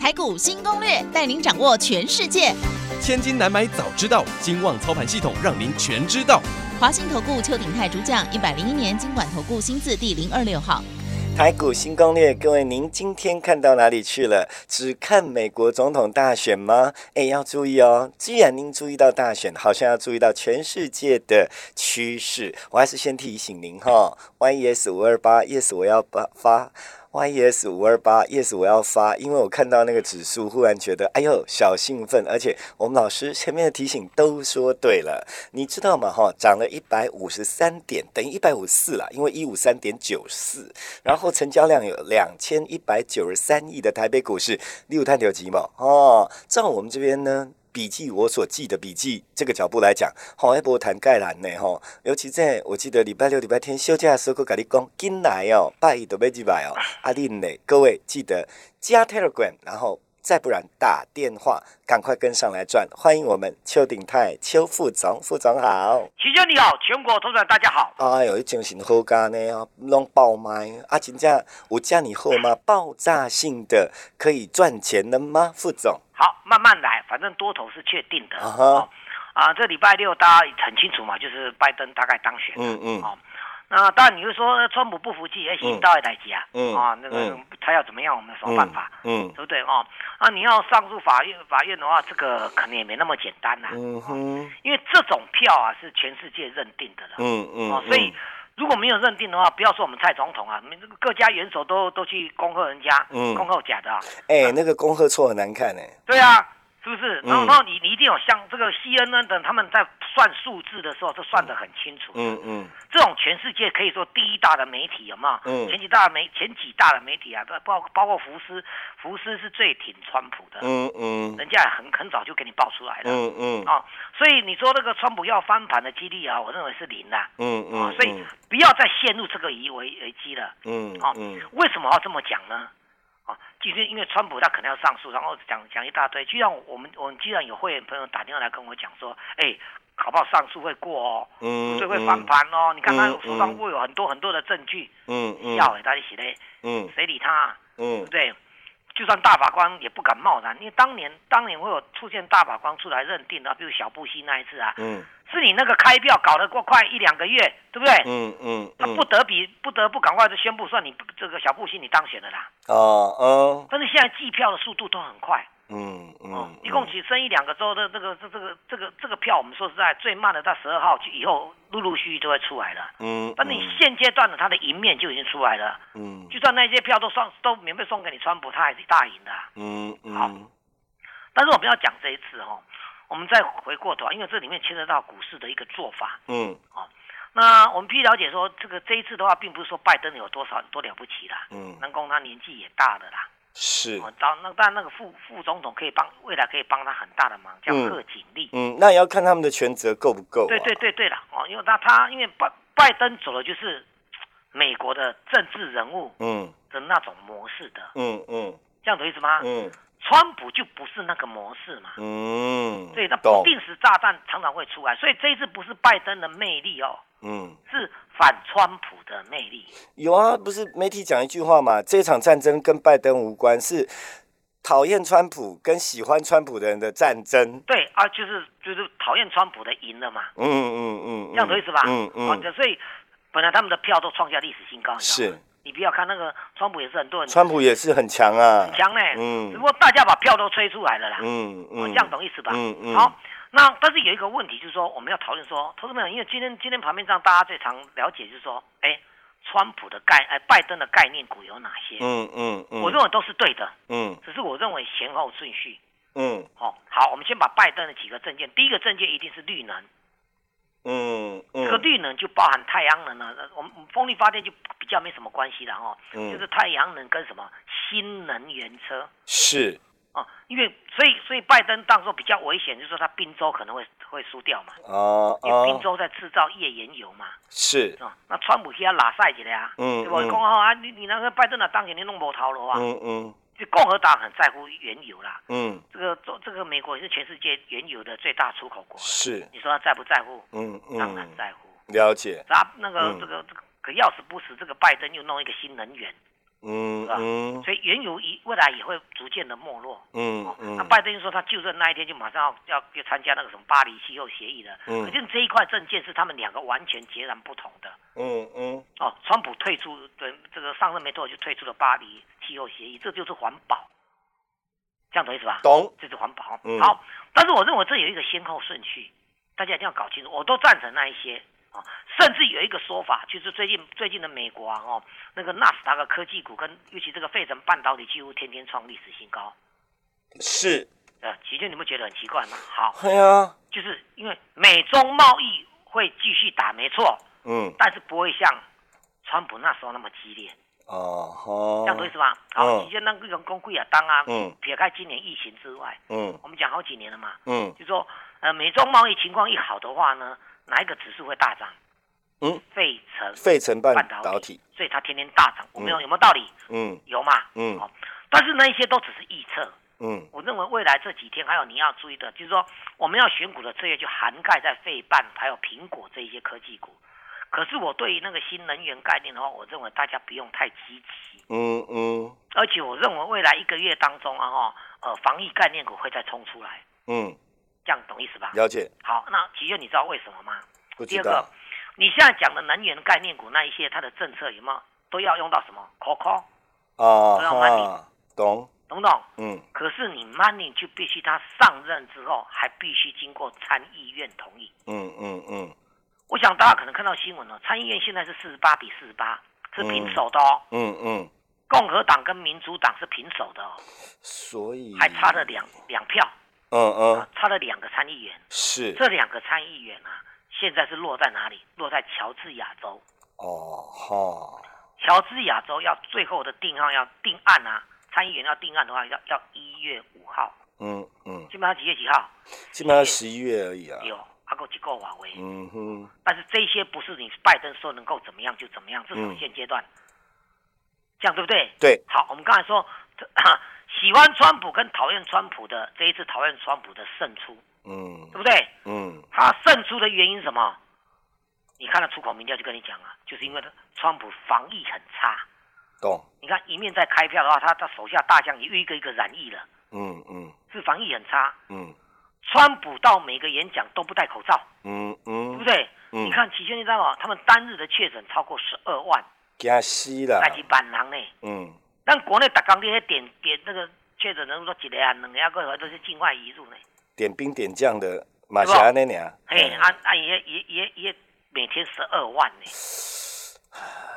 台股新攻略，带您掌握全世界。千金难买早知道，金旺操盘系统让您全知道。华信投顾邱鼎泰主讲，一百零一年经管投顾新字第零二六号。台股新攻略，各位，您今天看到哪里去了？只看美国总统大选吗？哎，要注意哦！既然您注意到大选，好像要注意到全世界的趋势。我还是先提醒您哈，YES 五二八，Yes，我要发发。YES 五二八，Yes，我要发，因为我看到那个指数，忽然觉得，哎呦，小兴奋，而且我们老师前面的提醒都说对了，你知道吗？哈，涨了一百五十三点，等于一百五四了，因为一五三点九四，然后成交量有两千一百九十三亿的台北股市，六探九几毛哦，照我们这边呢。笔记我所记的笔记这个脚步来讲，吼一波谈概览呢吼，尤其在我记得礼拜六、礼拜天休假的时候，跟你讲进来哦，拜一都不要进来哦，阿令呢，各位记得加 Telegram，然后再不然打电话，赶快跟上来赚。欢迎我们邱鼎泰邱副总，副总好，齐兄你好，全国投资者大家好。哎呦，精神好干呢哦，弄爆麦啊，真正有这你好吗？爆炸性的可以赚钱的吗？副总？好，慢慢来，反正多头是确定的。啊，这礼拜六大家很清楚嘛，就是拜登大概当选。嗯嗯。哦，那当然你会说，川普不服气，也引到来急啊。嗯。啊，那个他要怎么样，我们什么办法？嗯。对不对？哦，啊，你要上诉法院，法院的话，这个可能也没那么简单呐。嗯哼。因为这种票啊，是全世界认定的了。嗯嗯。哦，所以。如果没有认定的话，不要说我们蔡总统啊，各家元首都都去恭贺人家，嗯，恭贺假的。哎，那个恭贺错很难看哎。对啊。是不是？然后你你一定有像这个 CNN 等他们在算数字的时候，是算得很清楚。嗯嗯。这种全世界可以说第一大的媒体有没有？嗯。前几大媒前几大的媒体啊，包包括福斯，福斯是最挺川普的。嗯嗯。人家很很早就给你报出来了。嗯嗯。啊，所以你说那个川普要翻盘的几率啊，我认为是零的。嗯嗯。啊，所以不要再陷入这个疑危危机了。嗯。啊，为什么要这么讲呢？其实因为川普他可能要上诉，然后讲讲一大堆。就像我们我们既然有会员朋友打电话来跟我讲说，哎，好不好上诉会过哦，嗯，所以会翻盘哦。你看他手上会有很多很多的证据，嗯嗯，要哎，大家写嘞，嗯，谁理他？嗯，对不对？就算大法官也不敢贸然，因为当年当年会有出现大法官出来认定的，比如小布希那一次啊，嗯。是你那个开票搞得过快一两个月，对不对？嗯嗯，他不得比不得不赶快就宣布算你这个小布希你当选了啦。哦哦。但是现在计票的速度都很快。嗯嗯。一共只剩一两个州的这个这这个这个这个票，我们说实在最慢的到十二号以后陆陆续续都会出来了。嗯。但你现阶段的他的赢面就已经出来了。嗯。就算那些票都送都免费送给你川普，他还是大赢的。嗯嗯。好。但是我们要讲这一次哦。我们再回过头，因为这里面牵涉到股市的一个做法。嗯，哦，那我们必须了解说，这个这一次的话，并不是说拜登有多少多了不起啦。嗯，南宫他年纪也大了啦。是。当那当然那个副副总统可以帮未来可以帮他很大的忙，叫贺锦丽。嗯，那也要看他们的权责够不够。对对对对了，哦，因为那他因为拜拜登走了就是美国的政治人物嗯的那种模式的。嗯嗯，这样懂意思吗？嗯。川普就不是那个模式嘛，嗯，对，那不定时炸弹常常会出来，所以这一次不是拜登的魅力哦，嗯，是反川普的魅力。有啊，不是媒体讲一句话嘛，这场战争跟拜登无关，是讨厌川普跟喜欢川普的人的战争。对啊，就是就是讨厌川普的赢了嘛，嗯嗯嗯，这样的意思吧？嗯嗯，所以本来他们的票都创下历史新高，是。你不要看那个川普也是很多人，川普也是很强啊，很强嘞。嗯，只不过大家把票都吹出来了啦。嗯嗯，这样懂意思吧？嗯嗯。好，那但是有一个问题就是说，我们要讨论说，投资朋友，因为今天今天盘面上大家最常了解就是说，哎，川普的概哎拜登的概念股有哪些？嗯嗯嗯。我认为都是对的。嗯。只是我认为前后顺序。嗯。好，好，我们先把拜登的几个证件，第一个证件一定是绿能。嗯，这个绿能就包含太阳能了，我们风力发电就比较没什么关系了哦。嗯，就是太阳能跟什么新能源车是哦，因为所以所以拜登当时比较危险，就是说他宾州可能会会输掉嘛。哦因为宾州在制造页岩油嘛。是。哦，那川普去他拉赛去了呀。嗯。对不？讲好啊，你你那个拜登啊，当年你弄无头了啊。嗯嗯。就共和党很在乎原油啦。嗯。这个做这个美国也是全世界原油的最大出口国。是。你说他在不在乎？嗯嗯。当然在乎。了解。那那个这个这个可要死不死，这个拜登又弄一个新能源。嗯，是吧？所以原油一未来也会逐渐的没落。嗯嗯。那拜登说他就任那一天就马上要要要参加那个什么巴黎气候协议的。嗯。可见这一块证件是他们两个完全截然不同的。嗯嗯。哦，川普退出，对这个上任没多久就退出了巴黎气候协议，这就是环保。这样懂意思吧？懂。这是环保。嗯。好，但是我认为这有一个先后顺序，大家一定要搞清楚。我都赞成那一些。啊，甚至有一个说法，就是最近最近的美国啊，哦，那个纳斯达克科技股跟尤其这个费城半导体几乎天天创历史新高。是。呃，其实你们觉得很奇怪吗？好。对啊。就是因为美中贸易会继续打，没错。嗯。但是不会像川普那时候那么激烈。哦吼。这样懂意思吧？好，其实那个人工贵啊，当啊，嗯，撇开今年疫情之外，嗯，我们讲好几年了嘛，嗯，就说呃，美中贸易情况一好的话呢。哪一个指数会大涨？嗯，费城费城半导体，所以它天天大涨。我们有有没有道理？嗯，有嘛？嗯，好。但是那一些都只是预测。嗯，我认为未来这几天还有你要注意的，就是说我们要选股的策略就涵盖在费半还有苹果这一些科技股。可是我对于那个新能源概念的话，我认为大家不用太积极。嗯嗯。而且我认为未来一个月当中啊哈，呃，防疫概念股会再冲出来。嗯。这样懂意思吧？了解。好，那其实你知道为什么吗？第二个，你现在讲的能源概念股那一些，它的政策有没有都要用到什么？COCO 啊，都要 money，懂？懂不懂？嗯。可是你 money 就必须他上任之后，还必须经过参议院同意。嗯嗯嗯。我想大家可能看到新闻了，参议院现在是四十八比四十八，是平手的哦。嗯嗯。共和党跟民主党是平手的哦。所以。还差了两两票。嗯嗯，差了两个参议员，是这两个参议员啊，现在是落在哪里？落在乔治亚州。哦哈，乔治亚州要最后的定案要定案啊，参议员要定案的话，要要一月五号。嗯嗯，基本上几月几号？基本上十一月而已啊。有，还够几个华为。嗯哼，但是这些不是你拜登说能够怎么样就怎么样，至少现阶段，这样对不对？对。好，我们刚才说。喜欢川普跟讨厌川普的这一次讨厌川普的胜出，嗯，对不对？嗯，他胜出的原因什么？你看他出口民调就跟你讲啊，就是因为他川普防疫很差，懂？你看一面在开票的话，他他手下大将也一个一个染疫了，嗯嗯，是防疫很差，嗯，川普到每个演讲都不戴口罩，嗯嗯，对不对？你看齐轩你知道吗？他们单日的确诊超过十二万，加息了，那是万人呢，嗯。但国内打钢铁点点那个确诊人数说几个啊，两个个都是境外移入呢。点兵点将的马霞那年。嘿，啊啊也也也也每天十二万呢。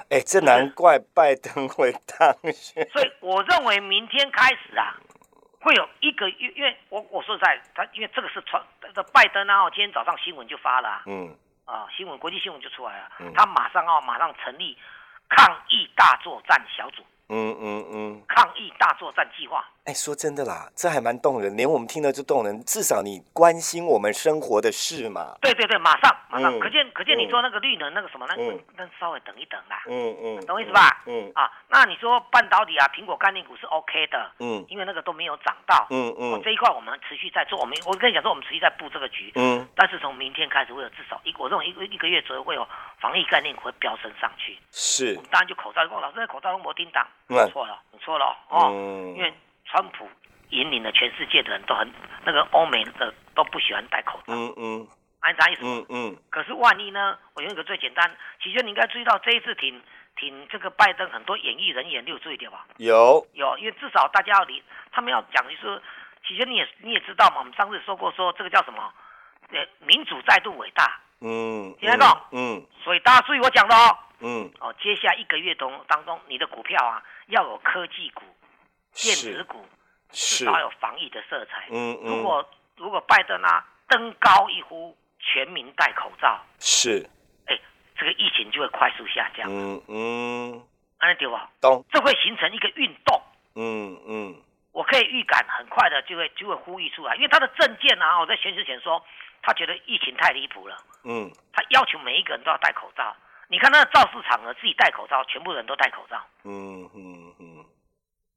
哎，这难怪拜登会当选。所以我认为明天开始啊，会有一个，月因为我我说实在，他因为这个是传这拜登啊，今天早上新闻就发了，嗯啊，新闻国际新闻就出来了，他马上要马上成立抗疫大作战小组。嗯嗯嗯，抗疫大作战计划。哎，说真的啦，这还蛮动人，连我们听了就动人。至少你关心我们生活的事嘛。对对对，马上马上，可见可见你说那个绿能那个什么，那那稍微等一等啦。嗯嗯，懂我意思吧？嗯啊，那你说半导体啊，苹果概念股是 OK 的。嗯，因为那个都没有涨到。嗯嗯，这一块我们持续在做，我们我跟你讲说，我们持续在布这个局。嗯，但是从明天开始会有至少一，我认为一个一个月左右会有防疫概念股会飙升上去。是，我们当然就口罩，老师那口罩都没叮当，错了，你错了哦，因为。川普引领了全世界的人都很那个欧美的都不喜欢戴口罩，嗯嗯，按啥意思？嗯嗯。可是万一呢？我用一个最简单，其实你应该注意到这一次挺挺这个拜登很多演艺人员，你有注意到吧？有有，因为至少大家要理，他们要讲就是，其实你也你也知道嘛，我们上次说过说这个叫什么？呃，民主再度伟大。嗯。听得懂？嗯。所以大家注意我讲的哦。嗯。哦，接下来一个月中当中，你的股票啊要有科技股。电子股至少有防疫的色彩。嗯嗯。如果如果拜登啊登高一呼，全民戴口罩，是。哎，这个疫情就会快速下降。嗯嗯。安对吧？懂。这会形成一个运动。嗯嗯。我可以预感很快的就会就会呼吁出来，因为他的证件啊，我在选之前说，他觉得疫情太离谱了，嗯，他要求每一个人都要戴口罩。你看那个造势场合自己戴口罩，全部人都戴口罩，嗯嗯嗯。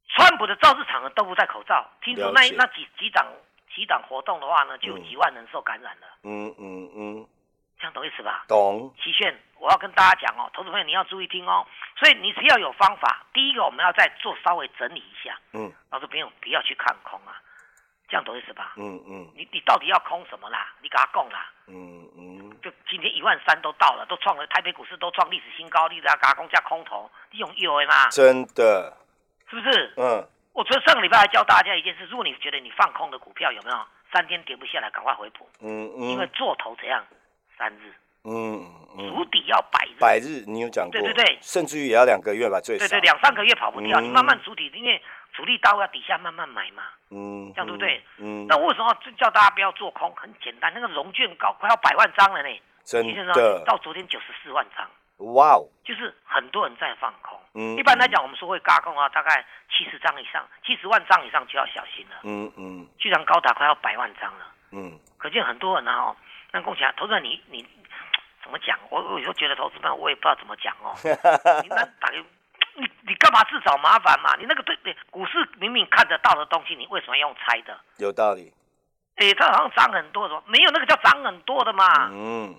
川普的造势场合都不戴口罩，听说那那几几场几场活动的话呢，就有几万人受感染了，嗯嗯嗯。这样懂意思吧？懂。齐炫，我要跟大家讲哦，投资朋友你要注意听哦。所以你只要有方法，第一个我们要再做稍微整理一下。嗯。老师朋友不要去看空啊，这样懂意思吧？嗯嗯。你你到底要空什么啦？你给他供啦。嗯今天一万三都到了，都创了台北股市都创历史新高，你给他空加空头，你用有的吗？真的。是不是？嗯。我昨上个礼拜还教大家一件事，如果你觉得你放空的股票有没有三天跌不下来，赶快回补。嗯嗯。因为做头怎样？三日，嗯，足底要百日，百日你有讲过，对对对，甚至于也要两个月吧，最少，对对，两三个月跑不掉，你慢慢足底，因为主力刀要底下慢慢买嘛，嗯，这样对不对？嗯，那为什么叫大家不要做空？很简单，那个融券高快要百万张了呢，真的，到昨天九十四万张，哇哦，就是很多人在放空，嗯，一般来讲我们说会嘎空啊，大概七十张以上，七十万张以上就要小心了，嗯嗯，居然高达快要百万张了，嗯，可见很多人啊。那共享投资人，你你怎么讲？我我有时候觉得投资班，我也不知道怎么讲哦。你那打给你你干嘛自找麻烦嘛？你那个对对，股市明明看得到的东西，你为什么要用猜的？有道理。哎，它好像涨很多，的，没有那个叫涨很多的嘛。嗯。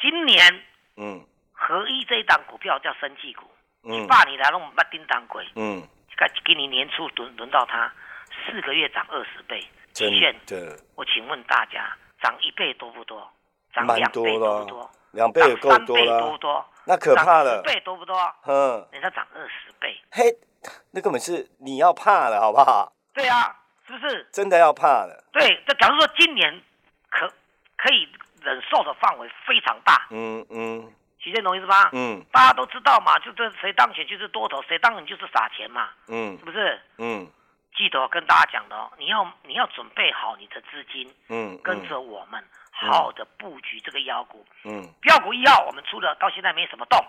今年，嗯，合一这一档股票叫生技股，你，爸你来弄把叮当鬼，嗯，该给你年初轮轮到它，四个月涨二十倍，真的。我请问大家。涨一倍多不多？涨两倍多不多？两倍也够多了。多不多？那可怕了。十倍多不多？嗯，人家涨二十倍。嘿，那根本是你要怕了，好不好？对啊，是不是？真的要怕了。对，这假如说今年可可以忍受的范围非常大。嗯嗯，徐建懂意思吧？嗯，大家都知道嘛，就这谁当选就是多头，谁当选就是撒钱嘛。嗯，是不是？嗯。记得跟大家讲的哦，你要你要准备好你的资金，嗯，跟着我们好好的布局这个妖股，嗯，标股一号我们出了，到现在没什么动，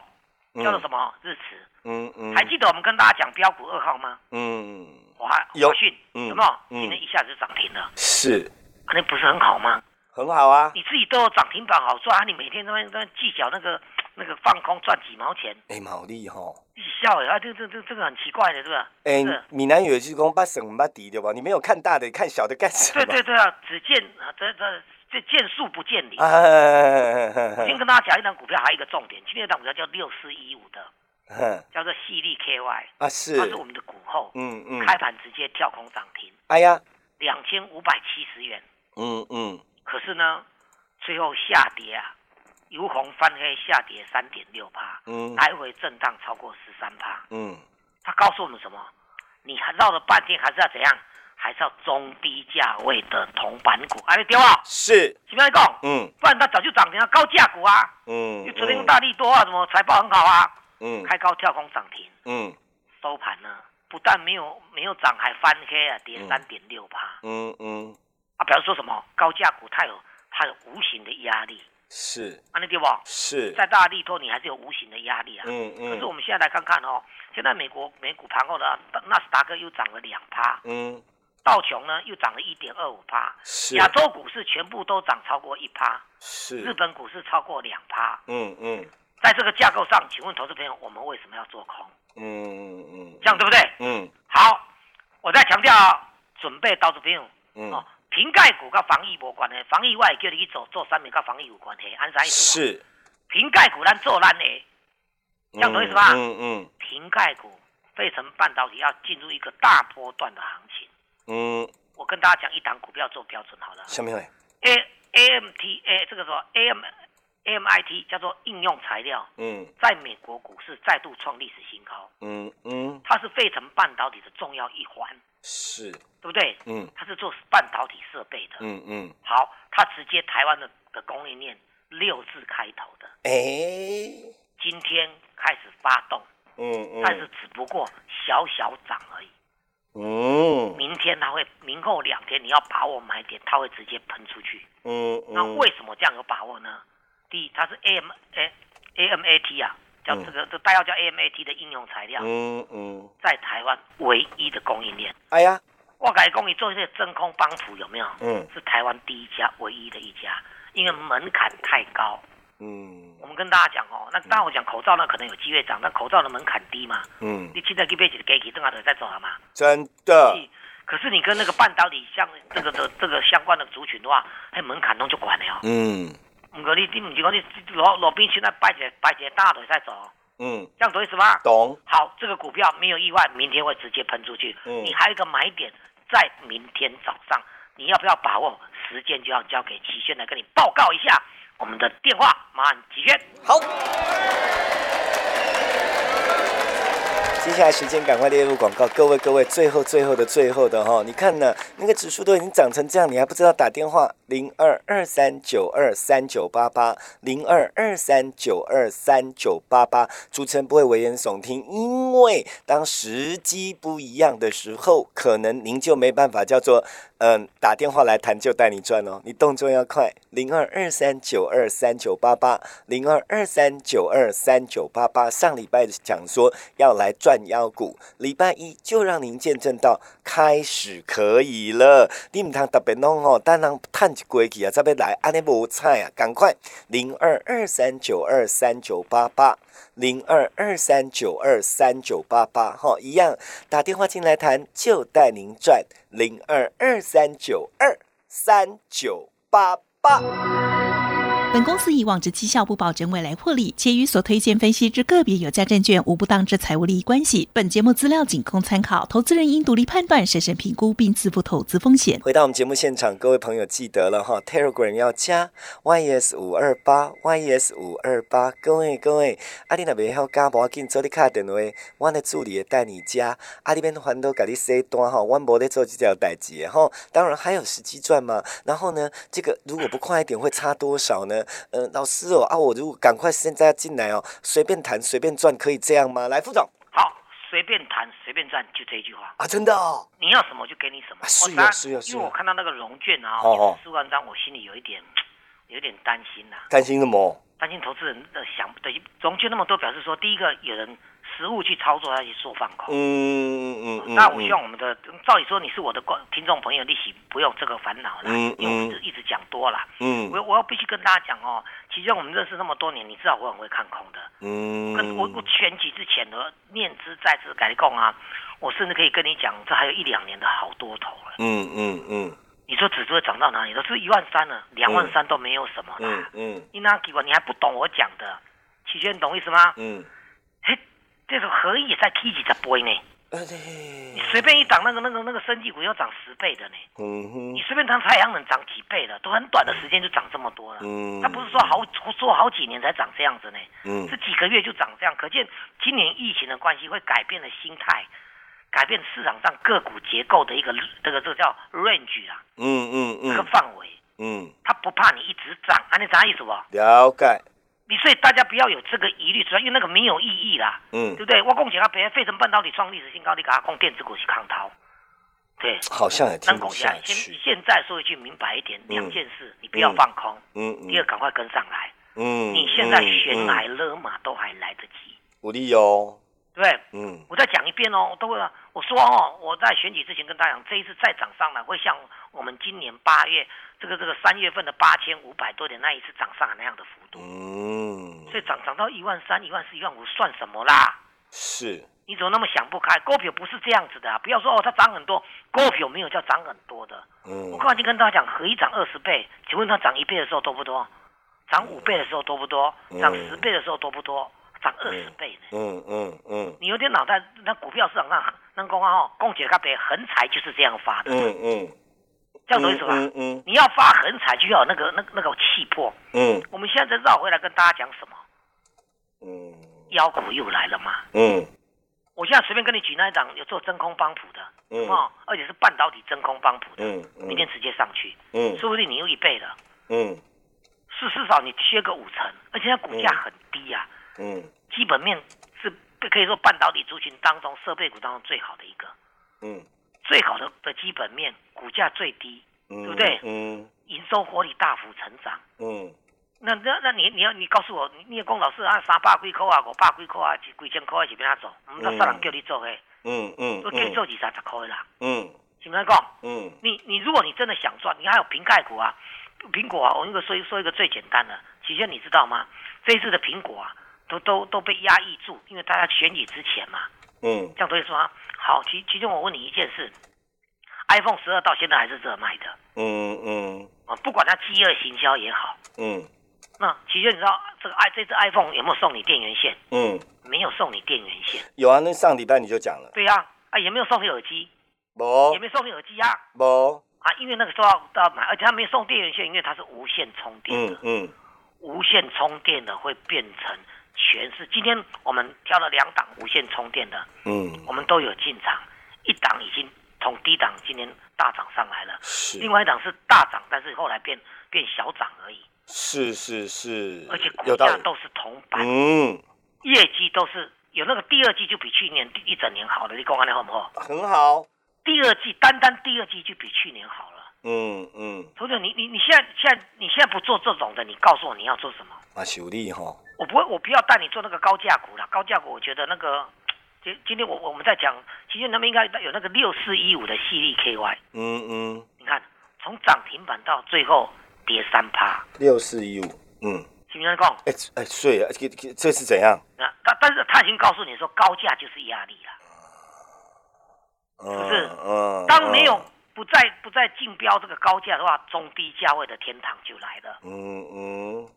叫做什么日驰，嗯嗯，还记得我们跟大家讲标股二号吗？嗯，华华讯有没有？今天一下子涨停了，是，那不是很好吗？很好啊，你自己都有涨停板好赚，你每天都在计较那个。那个放空赚几毛钱？哎，毛利哈！你笑哎，啊，这这这这个很奇怪的，是吧？哎，闽南语就是讲把省把底对吧？你没有看大的，看小的干什么？对对对啊，只见啊，这这这见树不见林。我先跟大家讲一档股票，还有一个重点，今天一档股票叫六四一五的，叫做细粒 KY 啊，是，它是我们的股后，嗯嗯，开盘直接跳空涨停，哎呀，两千五百七十元，嗯嗯，可是呢，最后下跌啊。由红翻黑，下跌三点六趴，嗯，来回震荡超过十三趴，嗯，他告诉我们什么？你还绕了半天，还是要怎样？还是要中低价位的铜板股？哎，对啊，是，怎么样讲？嗯，不然它早就涨停了，高价股啊，嗯，昨天大力多啊，什么财报很好啊，嗯，开高跳空涨停，嗯，收盘呢，不但没有没有涨，还翻黑啊，跌三点六趴，嗯嗯，啊，比方说什么？高价股它有它有无形的压力。是，啊，那对不？是，在大力托你还是有无形的压力啊。嗯嗯。可是我们现在来看看哦，现在美国美股盘后的纳斯达克又涨了两趴，嗯，道琼呢又涨了一点二五趴，是。亚洲股市全部都涨超过一趴，是。日本股市超过两趴，嗯嗯。在这个架构上，请问投资朋友，我们为什么要做空？嗯嗯嗯。这样对不对？嗯。好，我再强调，准备投资朋友，嗯。瓶盖股跟防疫无关的，防疫外叫你去做做产品跟防疫有关系，安啥意思？是瓶盖股咱做烂的，这样懂意思吧？嗯嗯。瓶盖股，费城半导体要进入一个大波段的行情。嗯。我跟大家讲一档股票做标准好了。什么？A A M T A 这个说 A M A M I T 叫做应用材料。嗯。在美国股市再度创历史新高。嗯嗯。它是费城半导体的重要一环。是，对不对？嗯，他是做半导体设备的。嗯嗯，好，它直接台湾的的供应链六字开头的。哎，今天开始发动。嗯嗯，但是只不过小小涨而已。嗯，明天它会，明后两天你要把握买点，它会直接喷出去。嗯嗯，那为什么这样有把握呢？第一，它是 A M A A M A T 啊，叫这个这代号叫 AMAT 的应用材料，嗯嗯，在台湾唯一的供应链。哎呀，我改工你做一些真空帮浦有没有？嗯，是台湾第一家，唯一的一家，因为门槛太高。嗯，我们跟大家讲哦，那当然我讲口罩呢，可能有机会涨，但口罩的门槛低嘛。嗯，你现在给别几个给起，正好在走了嘛。真的。可是你跟那个半导体相这个的这个相关的族群的话，还门槛弄就管了哦。嗯。唔过你你唔是讲你罗罗宾现在摆些摆些大腿在走。嗯。这样懂意思吗？懂。好，这个股票没有意外，明天会直接喷出去。嗯。你还有一个买点，在明天早上，你要不要把握？时间就要交给齐轩来跟你报告一下。我们的电话，马上齐轩。好。接下来时间赶快列入广告，各位各位，最后最后的最后的哈，你看呢？那个指数都已经涨成这样，你还不知道打电话零二二三九二三九八八零二二三九二三九八八，主持人不会危言耸听，因为当时机不一样的时候，可能您就没办法叫做。嗯，打电话来谈就带你赚哦，你动作要快，零二二三九二三九八八，零二二三九二三九八八。上礼拜讲说要来赚妖股，礼拜一就让您见证到开始可以了。你唔通特别弄哦，但人探一过去啊，再要来，安尼无菜啊，赶快零二二三九二三九八八。零二二三九二三九八八，哈，一样打电话进来谈，就带您赚零二二三九二三九八八。本公司以往之绩效不保证未来获利，且与所推荐分析之个别有价证券无不当之财务利益关系。本节目资料仅供参考，投资人应独立判断、审慎评估并自负投资风险。回到我们节目现场，各位朋友记得了哈，Telegram 要加 YS 五二八 YS 五二八。各位各位，阿你那边要加，无紧，做你卡电话，我的助理带你加。阿你边还都给你塞单哈，我无在做这条代志哈。当然还有时机赚嘛。然后呢，这个如果不快一点，会差多少呢？呃，老师哦，啊，我如果赶快现在进来哦，随便谈随便赚，可以这样吗？来，副总，好，随便谈随便赚，就这一句话啊，真的哦，你要什么就给你什么，是啊是啊是因为我看到那个融券啊，四万张，我心里有一点 有点担心呐，担心什么？担心投资人的想，等于融券那么多，表示说第一个有人。实物去操作，他去做放空。嗯嗯嗯那我希望我们的，照理说你是我的观听众朋友，利息不用这个烦恼了。嗯因为我们一直讲多了。嗯。我我要必须跟大家讲哦，其实我们认识那么多年，你知道我很会看空的。嗯。跟我我选举之前的念之在之改供啊，我甚至可以跟你讲，这还有一两年的好多头了。嗯嗯嗯。你说指数会涨到哪里？都是一万三了，两万三都没有什么了。嗯嗯。你那给我，你还不懂我讲的？齐轩，懂意思吗？嗯。嘿。这种何以在 K 几十倍呢？你随便一涨那个那个那个生技股要涨十倍的呢。嗯哼。你随便涨太阳能涨几倍了，都很短的时间就涨这么多了。嗯。他不是说好说好几年才涨这样子呢。嗯。是几个月就涨这样，可见今年疫情的关系会改变了心态，改变市场上个股结构的一个这个这个叫 range 啊。嗯嗯嗯。这个范围。嗯。他不怕你一直涨，啊，你啥意思不？了解。你所以大家不要有这个疑虑，主要因为那个没有意义啦，嗯，对不对？我讲起他，别人费城半导体创历史新高，你给他供电子股去抗逃，对，好像也听不下去。现现在说一句明白一点，两件事，你不要放空，嗯，第二赶快跟上来，嗯，你现在悬崖勒马都还来得及，鼓励哦，对，嗯，我再讲一遍哦，都会，我说哦，我在选举之前跟大家讲，这一次再涨上来，会像我们今年八月。这个这个三月份的八千五百多点那一次涨上来那样的幅度，嗯，所以涨涨到一万三、一万四、一万五算什么啦？是，你怎么那么想不开？股票不是这样子的啊，不要说哦，它涨很多，股票没有叫涨很多的。嗯，我刚才就跟大家讲，可以涨二十倍，请问它涨一倍的时候多不多？涨五倍的时候多不多？涨十倍的时候多不多？涨二十倍呢？嗯嗯嗯，你有点脑袋，那股票市场上那公啊哦，供给它别横财就是这样发的。嗯嗯。这样懂意思吧？嗯嗯，你要发横财就要那个那那个气魄。嗯，我们现在再绕回来跟大家讲什么？嗯，妖股又来了嘛。嗯，我现在随便跟你举那一张有做真空帮谱的，嗯哦，而且是半导体真空帮谱的，嗯嗯，明天直接上去，嗯，说不定你又一倍了，嗯，是至少你缺个五成，而且它股价很低呀，嗯，基本面是可以说半导体族群当中设备股当中最好的一个，嗯。最好的的基本面，股价最低，对不对？嗯，营收活力大幅成长，嗯，那那那你你要你告诉我，你也讲老师啊，三百几块啊，五百几块啊，几千块是边做？唔得少人叫你做嘿。嗯嗯。我叫你做二三十块啦。嗯。是不是讲？嗯。你你如果你真的想赚，你还有瓶盖股啊，苹果啊，我那个说说一个最简单的，其实你知道吗？这一次的苹果啊，都都都被压抑住，因为大家选举之前嘛。嗯。这样所以说，好，其其中我问你一件事，iPhone 十二到现在还是这卖的。嗯嗯。啊，不管它饥饿行销也好。嗯。那其实你知道这个 i 这只 iPhone 有没有送你电源线？嗯，没有送你电源线。有啊，那上礼拜你就讲了。对呀，啊也没有送你耳机。没。也没送你耳机啊。没。啊，因为那个时候都要买，而且他没送电源线，因为它是无线充电的。嗯嗯。无线充电的会变成全是。今天我们挑了两档无线充电的。嗯。我们都有进场，一档已经从低档今天大涨上来了。是。另外一档是大涨，但是后来变变小涨而已。是是是，而且股价都是同板，嗯，业绩都是有那个第二季就比去年一整年好了，你讲安利好不好？很好，第二季单单第二季就比去年好了，嗯嗯。同学，你你你现在现在你现在不做这种的，你告诉我你要做什么？啊，修理哈。我不会，我不要带你做那个高价股了，高价股我觉得那个今今天我我们在讲，其实他们应该有那个六四一五的系列 KY，嗯嗯，你看从涨停板到最后。跌三趴，六四一五，嗯，是不是讲？哎哎，所以这这是怎样？那但但是他已经告诉你说，高价就是压力了，是不是？嗯，当没有不再不再竞标这个高价的话，中低价位的天堂就来了。嗯嗯，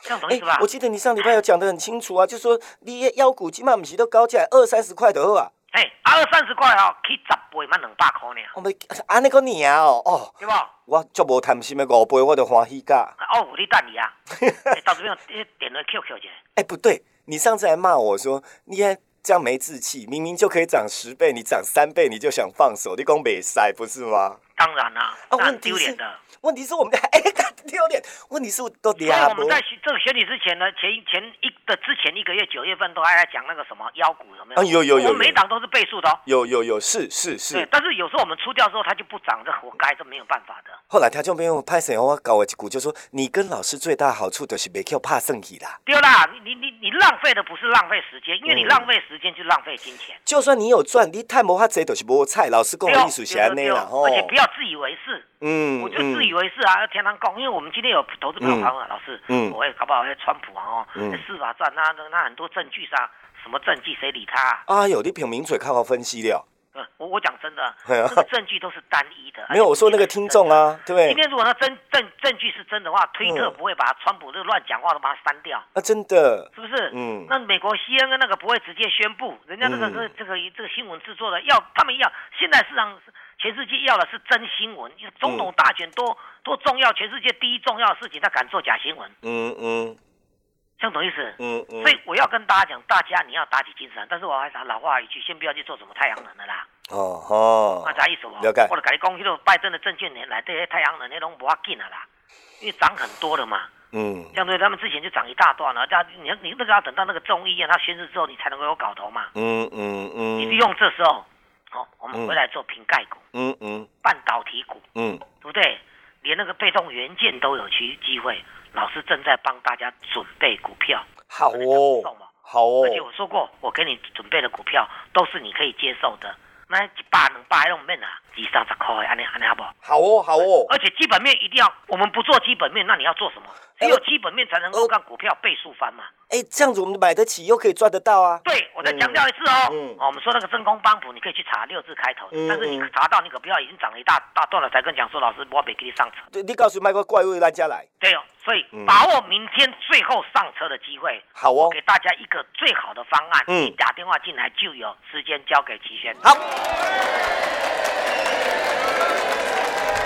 这样懂意思吧？我记得你上礼拜有讲的很清楚啊，就说你腰股起码不是都高价二三十块的啊。哎，二三十块哦，去十倍嘛，两百块呢。我们安尼个年哦，哦，对不？我足无贪心的五倍，我就欢喜噶。哦，你等你啊，到这边点了 QQ 去。哎，不对，你上次还骂我说，你还这样没志气，明明就可以涨十倍，你涨三倍你就想放手，你讲没塞不是吗？当然啦，那丢脸的。问题是我们哎，丢脸。问题是都跌啊！所以我们在这个选举之前呢，前前一的之前一个月九月份都还在讲那个什么腰股有没有？有有有，我每档都是倍数的哦。有有有，是是是。对，但是有时候我们出掉之后，它就不涨，这活该，这没有办法的。后来他就没有拍什我搞我股，就说你跟老师最大好处就是没叫怕胜气啦。对啦，你你你浪费的不是浪费时间，因为你浪费时间就浪费金钱。就算你有赚，你太魔法贼都是菠菜。老师跟我艺术侠那样，而且不要自以为是。嗯，我就自以为是啊，要天堂讲，因为我们今天有投资朋友问老师，嗯，我也搞不好会川普啊，哦，司法战那那很多证据上，什么证据谁理他？啊，有的凭名嘴靠靠分析了。嗯，我我讲真的，这个证据都是单一的。没有，我说那个听众啊，对不对？今天如果他真证证据是真的话，推特不会把川普这个乱讲话都把它删掉。啊，真的，是不是？嗯，那美国 CNN 那个不会直接宣布，人家那个这这个这个新闻制作的要他们要，现在市场全世界要的是真新闻，总统大选多多重要，全世界第一重要的事情，他敢做假新闻。嗯嗯。这样懂意思？嗯嗯。所以我要跟大家讲，大家你要打起精神。但是我还是老话一句，先不要去做什么太阳能的啦。哦哦。那啥意思哦？了解。或者改你讲，迄个拜登的证券年来这些太阳能那种不要紧了啦，因为涨很多了嘛。嗯。相对他们之前就涨一大段了，这样你你那个要等到那个众议院他宣誓之后，你才能够有搞头嘛。嗯嗯嗯。你利用这时候，好，我们回来做瓶盖股。嗯嗯。半导体股。嗯。对不对？连那个被动元件都有机机会。老师正在帮大家准备股票，好哦，好哦。而且我说过，我给你准备的股票都是你可以接受的。那一百两百拢免啊，二三十块，安尼安尼好不好？好哦，好哦。而且基本面一定要，我们不做基本面，那你要做什么？只有基本面才能够让股票倍数翻嘛。哎，这样子我们买得起，又可以赚得到啊。对，我再强调一次哦。嗯。哦，我们说那个真空帮补，你可以去查六字开头，但是你查到你可不要已经涨了一大大段了，才跟讲说老师我别给你上车。对，你告诉卖个怪物大家来。对哦，所以把握明天最后上车的机会。好哦。给大家一个最好的方案。嗯。你打电话进来就有时间交给齐轩。好。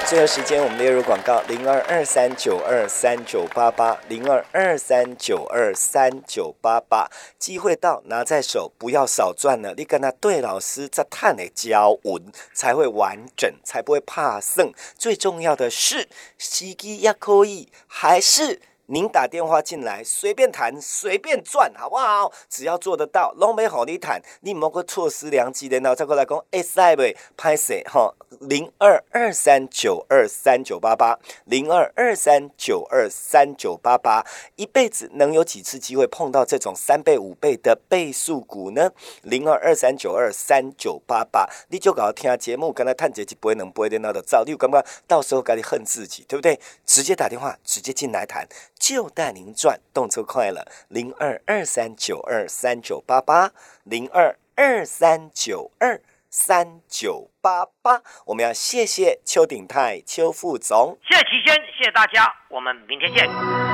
最后时间，我们列入广告：零二二三九二三九八八，零二二三九二三九八八。机会到，拿在手，不要少赚了。你跟他对老师在探的教文，才会完整，才不会怕剩。最重要的是，时机也可以，还是您打电话进来，随便谈，随便赚，好不好？只要做得到，拢没好你谈，你莫个错失良机的。然后再过来讲，S I V 拍谁哈？零二二三九二三九八八，零二二三九二三九八八，一辈子能有几次机会碰到这种三倍五倍的倍数股呢？零二二三九二三九八八，你就搞听节目，跟他探节就不会能不会的那的早，你有感觉到时候该你恨自己，对不对？直接打电话，直接进来谈。就带您转，动车快了，零二二三九二三九八八，零二二三九二三九八八。我们要谢谢邱鼎泰邱副总，谢谢齐轩，谢谢大家，我们明天见。